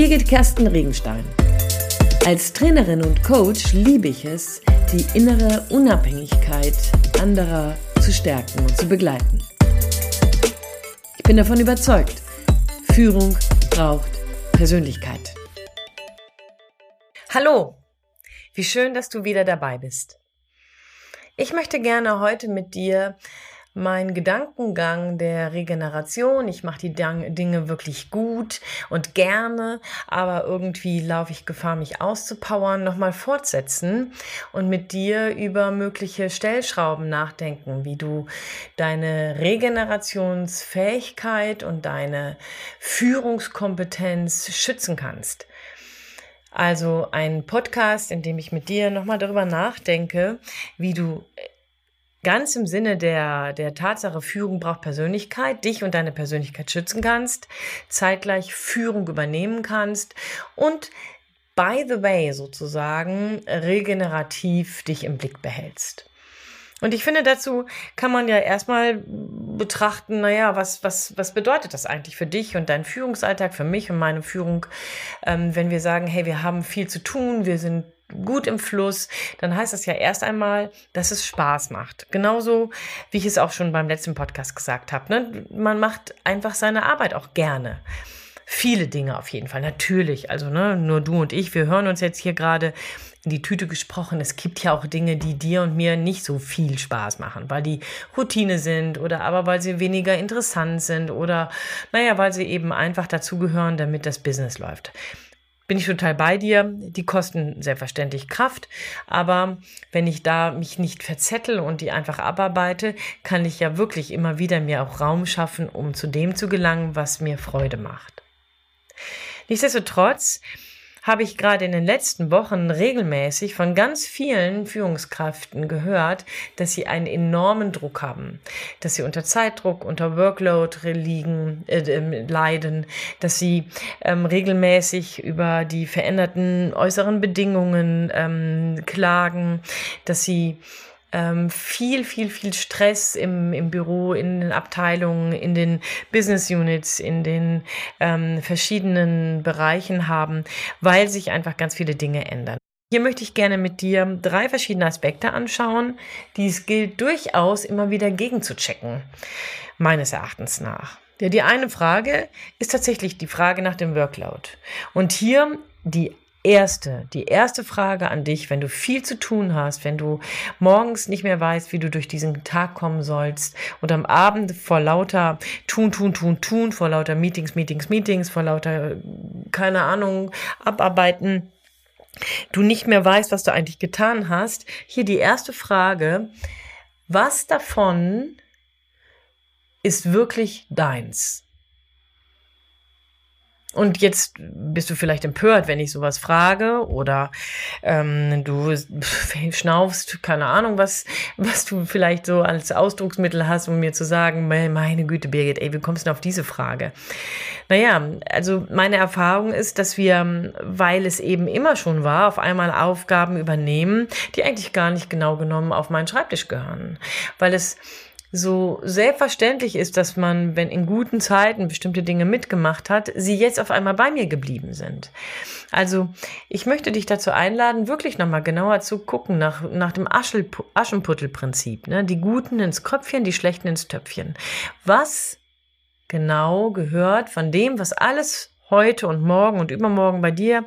Birgit Kersten Regenstein. Als Trainerin und Coach liebe ich es, die innere Unabhängigkeit anderer zu stärken und zu begleiten. Ich bin davon überzeugt, Führung braucht Persönlichkeit. Hallo, wie schön, dass du wieder dabei bist. Ich möchte gerne heute mit dir mein Gedankengang der Regeneration. Ich mache die Dinge wirklich gut und gerne, aber irgendwie laufe ich Gefahr, mich auszupowern, nochmal fortsetzen und mit dir über mögliche Stellschrauben nachdenken, wie du deine Regenerationsfähigkeit und deine Führungskompetenz schützen kannst. Also ein Podcast, in dem ich mit dir nochmal darüber nachdenke, wie du ganz im Sinne der, der Tatsache, Führung braucht Persönlichkeit, dich und deine Persönlichkeit schützen kannst, zeitgleich Führung übernehmen kannst und by the way sozusagen regenerativ dich im Blick behältst. Und ich finde, dazu kann man ja erstmal betrachten, naja, was, was, was bedeutet das eigentlich für dich und deinen Führungsalltag, für mich und meine Führung, ähm, wenn wir sagen, hey, wir haben viel zu tun, wir sind gut im Fluss, dann heißt das ja erst einmal, dass es Spaß macht. Genauso, wie ich es auch schon beim letzten Podcast gesagt habe. Ne? Man macht einfach seine Arbeit auch gerne. Viele Dinge auf jeden Fall, natürlich. Also ne, nur du und ich, wir hören uns jetzt hier gerade in die Tüte gesprochen. Es gibt ja auch Dinge, die dir und mir nicht so viel Spaß machen, weil die Routine sind oder aber weil sie weniger interessant sind oder naja, weil sie eben einfach dazugehören, damit das Business läuft bin ich total bei dir. Die kosten selbstverständlich Kraft, aber wenn ich da mich nicht verzettel und die einfach abarbeite, kann ich ja wirklich immer wieder mir auch Raum schaffen, um zu dem zu gelangen, was mir Freude macht. Nichtsdestotrotz habe ich gerade in den letzten Wochen regelmäßig von ganz vielen Führungskräften gehört, dass sie einen enormen Druck haben, dass sie unter Zeitdruck, unter Workload liegen, äh, ähm, leiden, dass sie ähm, regelmäßig über die veränderten äußeren Bedingungen ähm, klagen, dass sie ähm, viel, viel, viel Stress im, im Büro, in den Abteilungen, in den Business Units, in den ähm, verschiedenen Bereichen haben, weil sich einfach ganz viele Dinge ändern. Hier möchte ich gerne mit dir drei verschiedene Aspekte anschauen, die es gilt durchaus immer wieder gegenzuchecken, meines Erachtens nach. Ja, die eine Frage ist tatsächlich die Frage nach dem Workload. Und hier die erste, die erste Frage an dich, wenn du viel zu tun hast, wenn du morgens nicht mehr weißt, wie du durch diesen Tag kommen sollst und am Abend vor lauter tun, tun, tun, tun, vor lauter Meetings, Meetings, Meetings, vor lauter, keine Ahnung, abarbeiten, du nicht mehr weißt, was du eigentlich getan hast. Hier die erste Frage, was davon ist wirklich deins? Und jetzt bist du vielleicht empört, wenn ich sowas frage oder ähm, du schnaufst, keine Ahnung, was, was du vielleicht so als Ausdrucksmittel hast, um mir zu sagen, meine Güte, Birgit, ey, wie kommst du denn auf diese Frage? Naja, also meine Erfahrung ist, dass wir, weil es eben immer schon war, auf einmal Aufgaben übernehmen, die eigentlich gar nicht genau genommen auf meinen Schreibtisch gehören. Weil es so selbstverständlich ist, dass man, wenn in guten Zeiten bestimmte Dinge mitgemacht hat, sie jetzt auf einmal bei mir geblieben sind. Also ich möchte dich dazu einladen, wirklich nochmal genauer zu gucken nach, nach dem Aschenputtelprinzip. Ne? Die Guten ins Köpfchen, die Schlechten ins Töpfchen. Was genau gehört von dem, was alles heute und morgen und übermorgen bei dir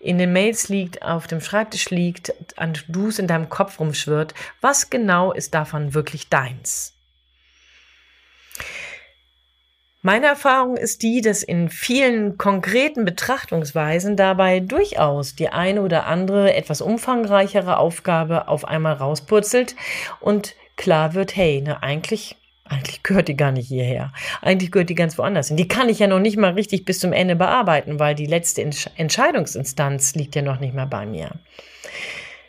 in den Mails liegt, auf dem Schreibtisch liegt, an Du's in deinem Kopf rumschwirrt, was genau ist davon wirklich deins? Meine Erfahrung ist die, dass in vielen konkreten Betrachtungsweisen dabei durchaus die eine oder andere etwas umfangreichere Aufgabe auf einmal rauspurzelt und klar wird, hey, ne, eigentlich eigentlich gehört die gar nicht hierher. Eigentlich gehört die ganz woanders hin. Die kann ich ja noch nicht mal richtig bis zum Ende bearbeiten, weil die letzte Entscheidungsinstanz liegt ja noch nicht mal bei mir.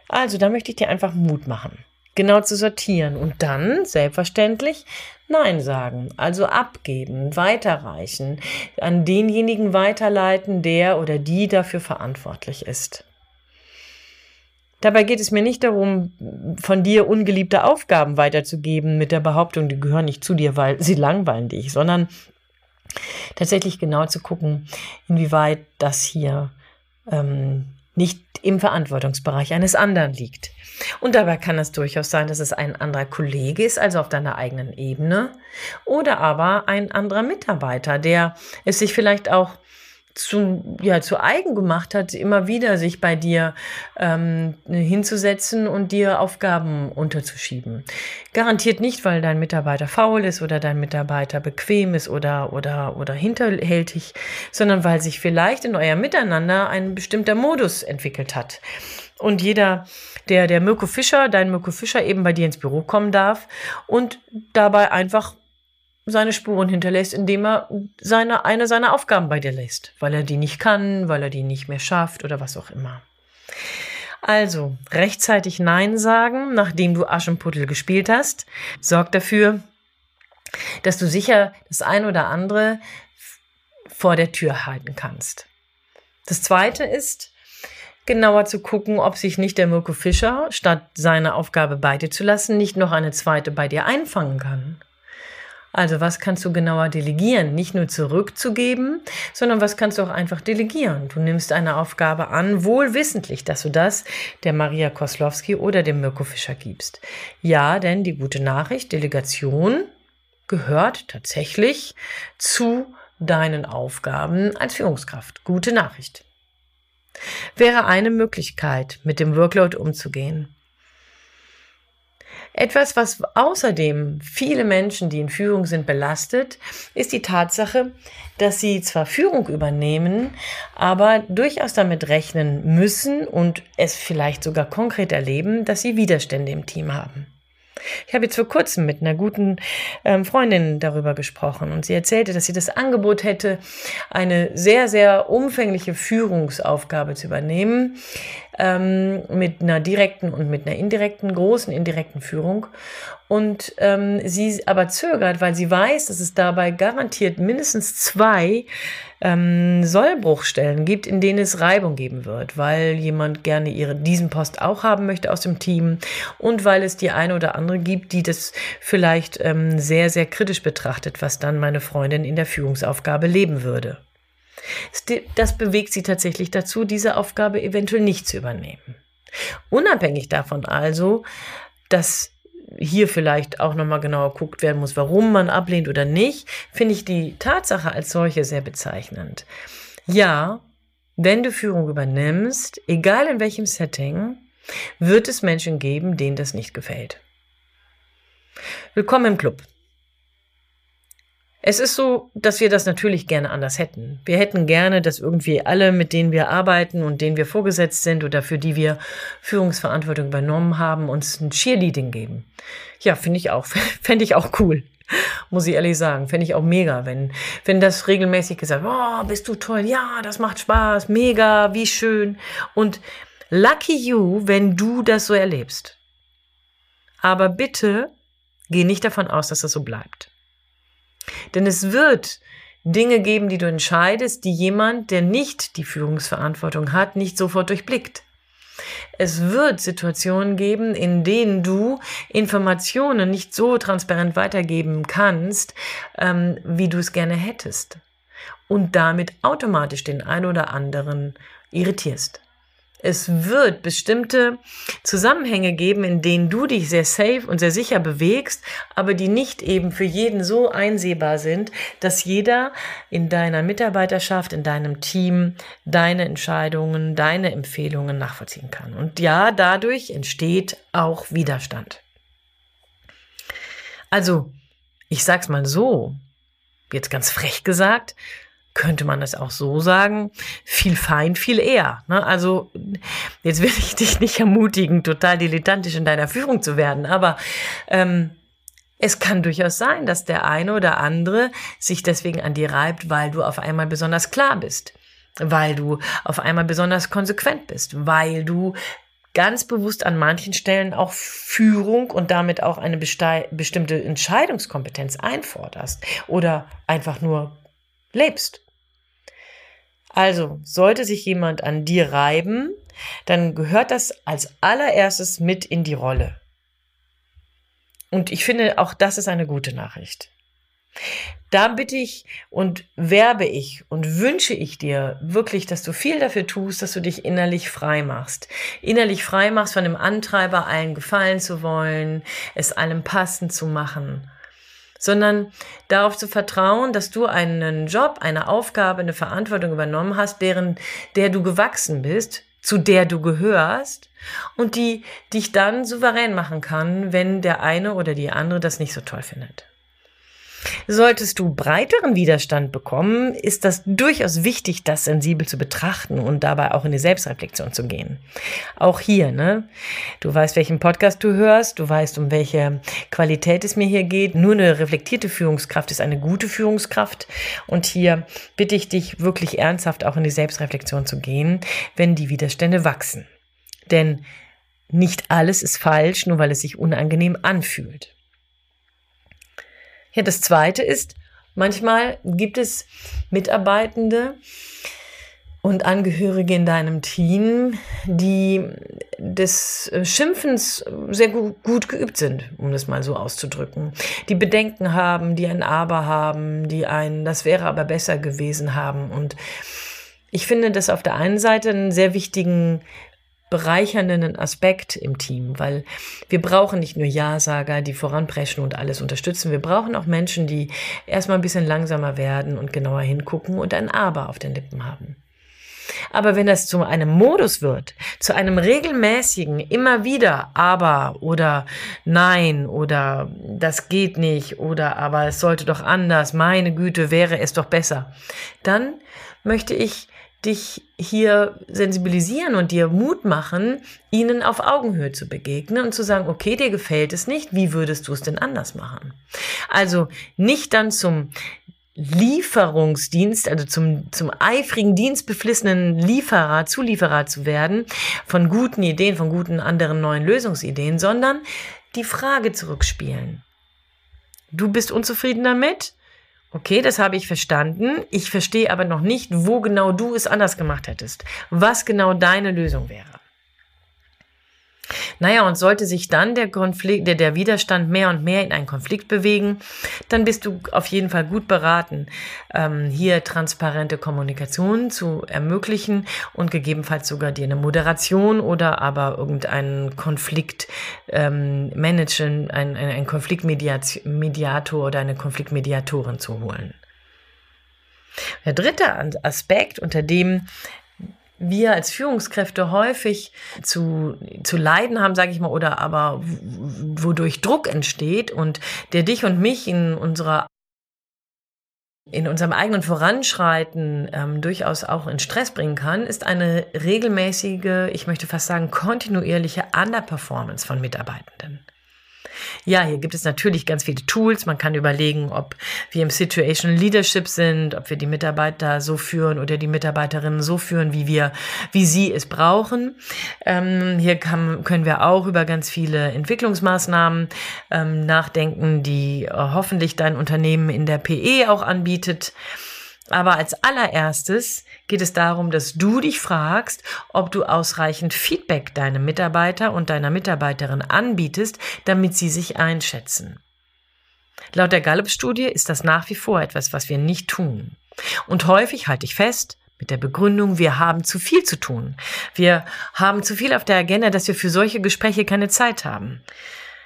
Also, da möchte ich dir einfach Mut machen genau zu sortieren und dann selbstverständlich Nein sagen, also abgeben, weiterreichen, an denjenigen weiterleiten, der oder die dafür verantwortlich ist. Dabei geht es mir nicht darum, von dir ungeliebte Aufgaben weiterzugeben mit der Behauptung, die gehören nicht zu dir, weil sie langweilen dich, sondern tatsächlich genau zu gucken, inwieweit das hier ähm, nicht im Verantwortungsbereich eines anderen liegt. Und dabei kann es durchaus sein, dass es ein anderer Kollege ist, also auf deiner eigenen Ebene, oder aber ein anderer Mitarbeiter, der es sich vielleicht auch zu, ja, zu eigen gemacht hat, immer wieder sich bei dir ähm, hinzusetzen und dir Aufgaben unterzuschieben. Garantiert nicht, weil dein Mitarbeiter faul ist oder dein Mitarbeiter bequem ist oder, oder, oder hinterhältig, sondern weil sich vielleicht in euer Miteinander ein bestimmter Modus entwickelt hat. Und jeder, der, der Mirko Fischer, dein Mirko Fischer eben bei dir ins Büro kommen darf und dabei einfach seine Spuren hinterlässt, indem er seine, eine seiner Aufgaben bei dir lässt, weil er die nicht kann, weil er die nicht mehr schafft oder was auch immer. Also, rechtzeitig Nein sagen, nachdem du Aschenputtel gespielt hast, sorgt dafür, dass du sicher das ein oder andere vor der Tür halten kannst. Das zweite ist, genauer zu gucken, ob sich nicht der Mirko Fischer, statt seine Aufgabe bei dir zu lassen, nicht noch eine zweite bei dir einfangen kann. Also was kannst du genauer delegieren? Nicht nur zurückzugeben, sondern was kannst du auch einfach delegieren? Du nimmst eine Aufgabe an, wohl wissentlich, dass du das der Maria Koslowski oder dem Mirko Fischer gibst. Ja, denn die gute Nachricht, Delegation gehört tatsächlich zu deinen Aufgaben als Führungskraft. Gute Nachricht. Wäre eine Möglichkeit, mit dem Workload umzugehen. Etwas, was außerdem viele Menschen, die in Führung sind, belastet, ist die Tatsache, dass sie zwar Führung übernehmen, aber durchaus damit rechnen müssen und es vielleicht sogar konkret erleben, dass sie Widerstände im Team haben. Ich habe jetzt vor kurzem mit einer guten ähm, Freundin darüber gesprochen und sie erzählte, dass sie das Angebot hätte, eine sehr, sehr umfängliche Führungsaufgabe zu übernehmen, ähm, mit einer direkten und mit einer indirekten, großen indirekten Führung. Und ähm, sie aber zögert, weil sie weiß, dass es dabei garantiert mindestens zwei ähm, Sollbruchstellen gibt, in denen es Reibung geben wird, weil jemand gerne ihre, diesen Post auch haben möchte aus dem Team und weil es die eine oder andere gibt, die das vielleicht ähm, sehr, sehr kritisch betrachtet, was dann meine Freundin in der Führungsaufgabe leben würde. Das bewegt sie tatsächlich dazu, diese Aufgabe eventuell nicht zu übernehmen. Unabhängig davon also, dass hier vielleicht auch nochmal genauer guckt werden muss, warum man ablehnt oder nicht, finde ich die Tatsache als solche sehr bezeichnend. Ja, wenn du Führung übernimmst, egal in welchem Setting, wird es Menschen geben, denen das nicht gefällt. Willkommen im Club. Es ist so, dass wir das natürlich gerne anders hätten. Wir hätten gerne, dass irgendwie alle, mit denen wir arbeiten und denen wir vorgesetzt sind oder für die wir Führungsverantwortung übernommen haben, uns ein Cheerleading geben. Ja, finde ich auch. Fände ich auch cool. Muss ich ehrlich sagen. Fände ich auch mega, wenn, wenn das regelmäßig gesagt, oh, bist du toll, ja, das macht Spaß, mega, wie schön. Und lucky you, wenn du das so erlebst. Aber bitte geh nicht davon aus, dass das so bleibt. Denn es wird Dinge geben, die du entscheidest, die jemand, der nicht die Führungsverantwortung hat, nicht sofort durchblickt. Es wird Situationen geben, in denen du Informationen nicht so transparent weitergeben kannst, ähm, wie du es gerne hättest. Und damit automatisch den ein oder anderen irritierst. Es wird bestimmte Zusammenhänge geben, in denen du dich sehr safe und sehr sicher bewegst, aber die nicht eben für jeden so einsehbar sind, dass jeder in deiner Mitarbeiterschaft, in deinem Team deine Entscheidungen, deine Empfehlungen nachvollziehen kann. Und ja, dadurch entsteht auch Widerstand. Also, ich sag's mal so, jetzt ganz frech gesagt, könnte man das auch so sagen, viel fein, viel eher. Ne? Also jetzt will ich dich nicht ermutigen, total dilettantisch in deiner Führung zu werden, aber ähm, es kann durchaus sein, dass der eine oder andere sich deswegen an dir reibt, weil du auf einmal besonders klar bist, weil du auf einmal besonders konsequent bist, weil du ganz bewusst an manchen Stellen auch Führung und damit auch eine bestimmte Entscheidungskompetenz einforderst oder einfach nur lebst. Also, sollte sich jemand an dir reiben, dann gehört das als allererstes mit in die Rolle. Und ich finde, auch das ist eine gute Nachricht. Da bitte ich und werbe ich und wünsche ich dir wirklich, dass du viel dafür tust, dass du dich innerlich frei machst. Innerlich frei machst von dem Antreiber, allen gefallen zu wollen, es allem passend zu machen sondern darauf zu vertrauen, dass du einen Job, eine Aufgabe, eine Verantwortung übernommen hast, deren der du gewachsen bist, zu der du gehörst und die dich dann souverän machen kann, wenn der eine oder die andere das nicht so toll findet. Solltest du breiteren Widerstand bekommen, ist das durchaus wichtig, das sensibel zu betrachten und dabei auch in die Selbstreflexion zu gehen. Auch hier, ne? Du weißt, welchen Podcast du hörst, du weißt, um welche Qualität es mir hier geht. Nur eine reflektierte Führungskraft ist eine gute Führungskraft. Und hier bitte ich dich wirklich ernsthaft auch in die Selbstreflexion zu gehen, wenn die Widerstände wachsen. Denn nicht alles ist falsch, nur weil es sich unangenehm anfühlt. Ja, das zweite ist, manchmal gibt es Mitarbeitende und Angehörige in deinem Team, die des Schimpfens sehr gut, geübt sind, um das mal so auszudrücken. Die Bedenken haben, die ein Aber haben, die ein, das wäre aber besser gewesen haben. Und ich finde das auf der einen Seite einen sehr wichtigen bereichernden Aspekt im Team, weil wir brauchen nicht nur Ja-Sager, die voranpreschen und alles unterstützen. Wir brauchen auch Menschen, die erstmal ein bisschen langsamer werden und genauer hingucken und ein Aber auf den Lippen haben. Aber wenn das zu einem Modus wird, zu einem regelmäßigen, immer wieder aber oder nein oder das geht nicht oder aber es sollte doch anders, meine Güte, wäre es doch besser, dann möchte ich dich hier sensibilisieren und dir Mut machen, ihnen auf Augenhöhe zu begegnen und zu sagen, okay, dir gefällt es nicht, wie würdest du es denn anders machen? Also nicht dann zum Lieferungsdienst, also zum, zum eifrigen, dienstbeflissenen Lieferer, Zulieferer zu werden von guten Ideen, von guten anderen neuen Lösungsideen, sondern die Frage zurückspielen. Du bist unzufrieden damit? Okay, das habe ich verstanden. Ich verstehe aber noch nicht, wo genau du es anders gemacht hättest. Was genau deine Lösung wäre. Naja, und sollte sich dann der Konflikt, der, der Widerstand mehr und mehr in einen Konflikt bewegen, dann bist du auf jeden Fall gut beraten, ähm, hier transparente Kommunikation zu ermöglichen und gegebenenfalls sogar dir eine Moderation oder aber irgendeinen Konflikt ähm, managen, ein, ein, ein Konfliktmediator oder eine Konfliktmediatorin zu holen. Der dritte Aspekt, unter dem wir als Führungskräfte häufig zu, zu leiden haben, sage ich mal, oder aber wodurch Druck entsteht und der dich und mich in unserer in unserem eigenen Voranschreiten ähm, durchaus auch in Stress bringen kann, ist eine regelmäßige, ich möchte fast sagen kontinuierliche Underperformance von Mitarbeitenden. Ja, hier gibt es natürlich ganz viele Tools. Man kann überlegen, ob wir im Situational Leadership sind, ob wir die Mitarbeiter so führen oder die Mitarbeiterinnen so führen, wie wir, wie sie es brauchen. Ähm, hier kann, können wir auch über ganz viele Entwicklungsmaßnahmen ähm, nachdenken, die äh, hoffentlich dein Unternehmen in der PE auch anbietet. Aber als allererstes geht es darum, dass du dich fragst, ob du ausreichend Feedback deinem Mitarbeiter und deiner Mitarbeiterin anbietest, damit sie sich einschätzen. Laut der Gallup-Studie ist das nach wie vor etwas, was wir nicht tun. Und häufig halte ich fest, mit der Begründung, wir haben zu viel zu tun. Wir haben zu viel auf der Agenda, dass wir für solche Gespräche keine Zeit haben.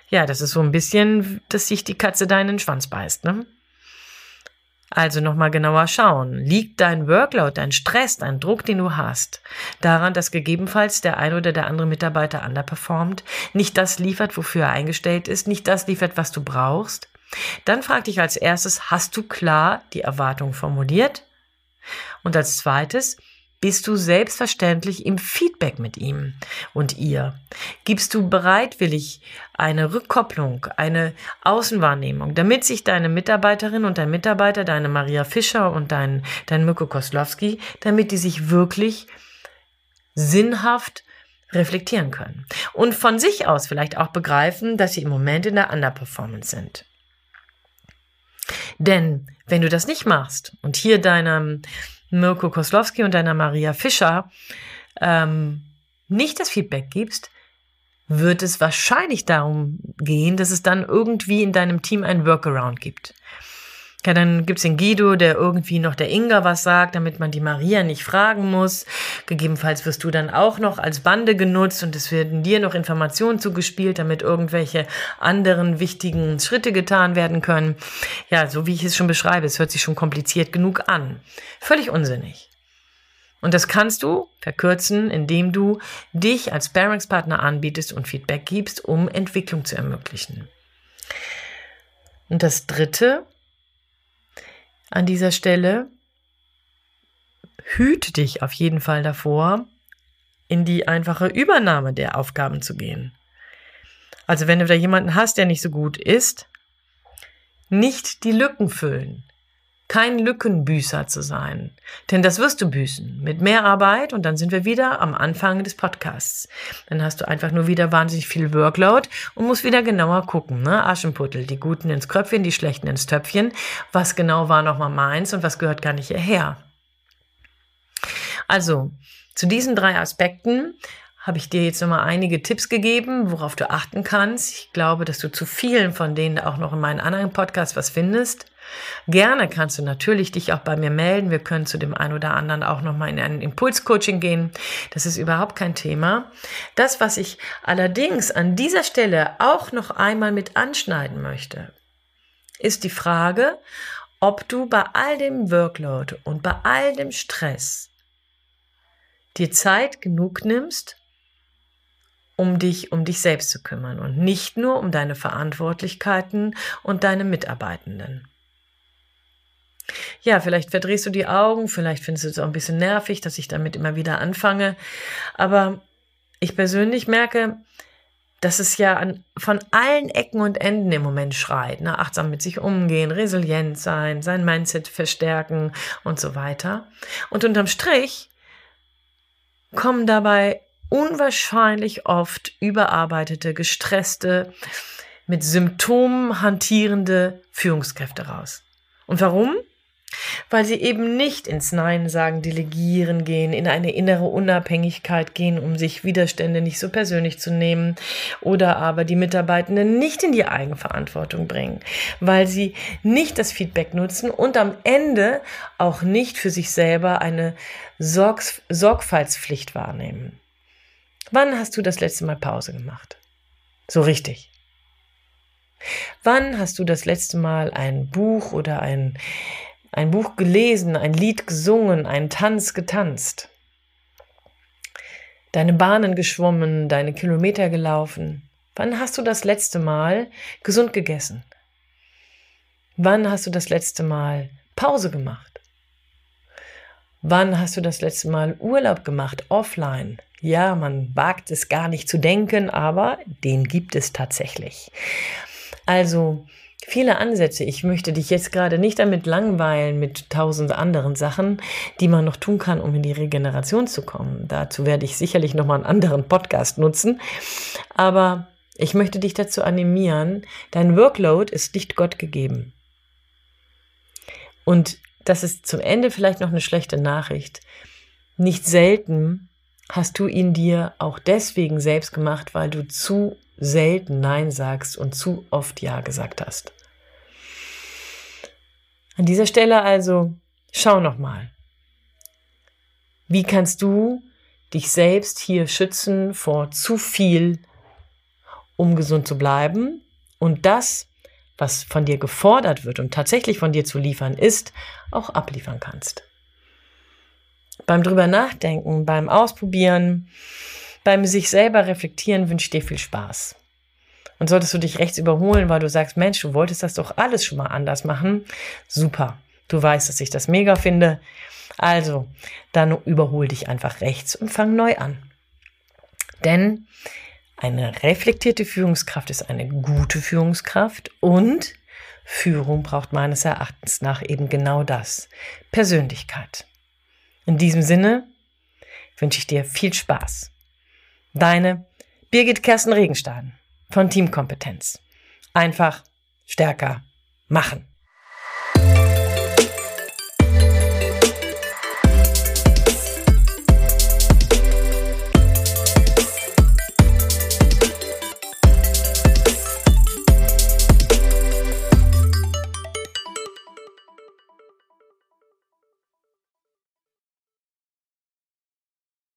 Ja, das ist so ein bisschen, dass sich die Katze deinen Schwanz beißt, ne? Also nochmal genauer schauen. Liegt dein Workload, dein Stress, dein Druck, den du hast, daran, dass gegebenenfalls der ein oder der andere Mitarbeiter underperformt, nicht das liefert, wofür er eingestellt ist, nicht das liefert, was du brauchst? Dann frag dich als erstes, hast du klar die Erwartung formuliert? Und als zweites, bist du selbstverständlich im Feedback mit ihm und ihr? Gibst du bereitwillig eine Rückkopplung, eine Außenwahrnehmung, damit sich deine Mitarbeiterin und dein Mitarbeiter, deine Maria Fischer und dein, dein Mirko Koslowski, damit die sich wirklich sinnhaft reflektieren können und von sich aus vielleicht auch begreifen, dass sie im Moment in der Underperformance sind. Denn wenn du das nicht machst und hier deinem Mirko Koslowski und deiner Maria Fischer ähm, nicht das Feedback gibst, wird es wahrscheinlich darum gehen, dass es dann irgendwie in deinem Team ein Workaround gibt. Ja, dann gibt's den Guido, der irgendwie noch der Inga was sagt, damit man die Maria nicht fragen muss. Gegebenenfalls wirst du dann auch noch als Bande genutzt und es werden dir noch Informationen zugespielt, damit irgendwelche anderen wichtigen Schritte getan werden können. Ja, so wie ich es schon beschreibe, es hört sich schon kompliziert genug an. Völlig unsinnig. Und das kannst du verkürzen, indem du dich als Bearingspartner anbietest und Feedback gibst, um Entwicklung zu ermöglichen. Und das dritte, an dieser Stelle. Hüte dich auf jeden Fall davor, in die einfache Übernahme der Aufgaben zu gehen. Also wenn du da jemanden hast, der nicht so gut ist, nicht die Lücken füllen kein Lückenbüßer zu sein. Denn das wirst du büßen. Mit mehr Arbeit und dann sind wir wieder am Anfang des Podcasts. Dann hast du einfach nur wieder wahnsinnig viel Workload und musst wieder genauer gucken. Ne? Aschenputtel, die Guten ins Kröpfchen, die Schlechten ins Töpfchen. Was genau war nochmal meins und was gehört gar nicht hierher? Also, zu diesen drei Aspekten habe ich dir jetzt nochmal einige Tipps gegeben, worauf du achten kannst. Ich glaube, dass du zu vielen von denen auch noch in meinen anderen Podcasts was findest. Gerne kannst du natürlich dich auch bei mir melden. Wir können zu dem einen oder anderen auch nochmal in ein Impulscoaching gehen. Das ist überhaupt kein Thema. Das, was ich allerdings an dieser Stelle auch noch einmal mit anschneiden möchte, ist die Frage, ob du bei all dem Workload und bei all dem Stress dir Zeit genug nimmst, um dich um dich selbst zu kümmern und nicht nur um deine Verantwortlichkeiten und deine Mitarbeitenden. Ja, vielleicht verdrehst du die Augen, vielleicht findest du es auch ein bisschen nervig, dass ich damit immer wieder anfange. Aber ich persönlich merke, dass es ja an, von allen Ecken und Enden im Moment schreit. Ne? Achtsam mit sich umgehen, resilient sein, sein Mindset verstärken und so weiter. Und unterm Strich kommen dabei unwahrscheinlich oft überarbeitete, gestresste, mit Symptomen hantierende Führungskräfte raus. Und warum? Weil sie eben nicht ins Nein sagen, delegieren gehen, in eine innere Unabhängigkeit gehen, um sich Widerstände nicht so persönlich zu nehmen oder aber die Mitarbeitenden nicht in die Eigenverantwortung bringen, weil sie nicht das Feedback nutzen und am Ende auch nicht für sich selber eine Sorg Sorgfaltspflicht wahrnehmen. Wann hast du das letzte Mal Pause gemacht? So richtig. Wann hast du das letzte Mal ein Buch oder ein ein Buch gelesen, ein Lied gesungen, einen Tanz getanzt, deine Bahnen geschwommen, deine Kilometer gelaufen. Wann hast du das letzte Mal gesund gegessen? Wann hast du das letzte Mal Pause gemacht? Wann hast du das letzte Mal Urlaub gemacht, offline? Ja, man wagt es gar nicht zu denken, aber den gibt es tatsächlich. Also, viele Ansätze. Ich möchte dich jetzt gerade nicht damit langweilen mit tausend anderen Sachen, die man noch tun kann, um in die Regeneration zu kommen. Dazu werde ich sicherlich nochmal einen anderen Podcast nutzen. Aber ich möchte dich dazu animieren, dein Workload ist nicht Gott gegeben. Und das ist zum Ende vielleicht noch eine schlechte Nachricht. Nicht selten hast du ihn dir auch deswegen selbst gemacht, weil du zu selten Nein sagst und zu oft Ja gesagt hast. An dieser Stelle also schau nochmal. Wie kannst du dich selbst hier schützen vor zu viel, um gesund zu bleiben und das, was von dir gefordert wird und tatsächlich von dir zu liefern ist, auch abliefern kannst. Beim drüber nachdenken, beim Ausprobieren, beim sich selber reflektieren wünsche ich dir viel Spaß. Und solltest du dich rechts überholen, weil du sagst, Mensch, du wolltest das doch alles schon mal anders machen, super. Du weißt, dass ich das mega finde. Also, dann überhol dich einfach rechts und fang neu an. Denn eine reflektierte Führungskraft ist eine gute Führungskraft und Führung braucht meines Erachtens nach eben genau das. Persönlichkeit. In diesem Sinne wünsche ich dir viel Spaß. Deine Birgit Kersten Regenstein von Teamkompetenz. Einfach stärker machen.